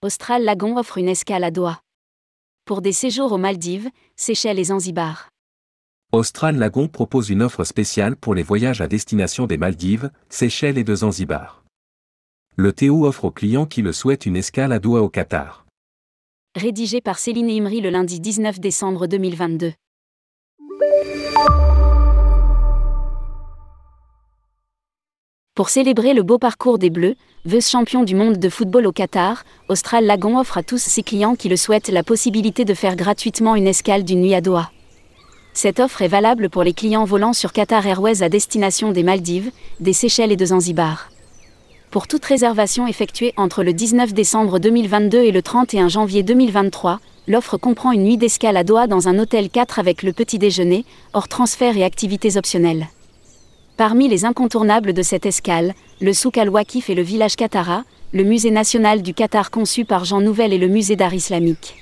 Austral Lagon offre une escale à Doha. Pour des séjours aux Maldives, Seychelles et Zanzibar. Austral Lagon propose une offre spéciale pour les voyages à destination des Maldives, Seychelles et de Zanzibar. Le Théo offre aux clients qui le souhaitent une escale à Doha au Qatar. Rédigé par Céline Imri le lundi 19 décembre 2022. Pour célébrer le beau parcours des Bleus, vice champion du monde de football au Qatar, Austral Lagon offre à tous ses clients qui le souhaitent la possibilité de faire gratuitement une escale d'une nuit à Doha. Cette offre est valable pour les clients volant sur Qatar Airways à destination des Maldives, des Seychelles et de Zanzibar. Pour toute réservation effectuée entre le 19 décembre 2022 et le 31 janvier 2023, l'offre comprend une nuit d'escale à Doha dans un hôtel 4 avec le petit déjeuner, hors transfert et activités optionnelles. Parmi les incontournables de cette escale, le souk al-Waqif et le village Qatara, le musée national du Qatar conçu par Jean Nouvel et le musée d'art islamique.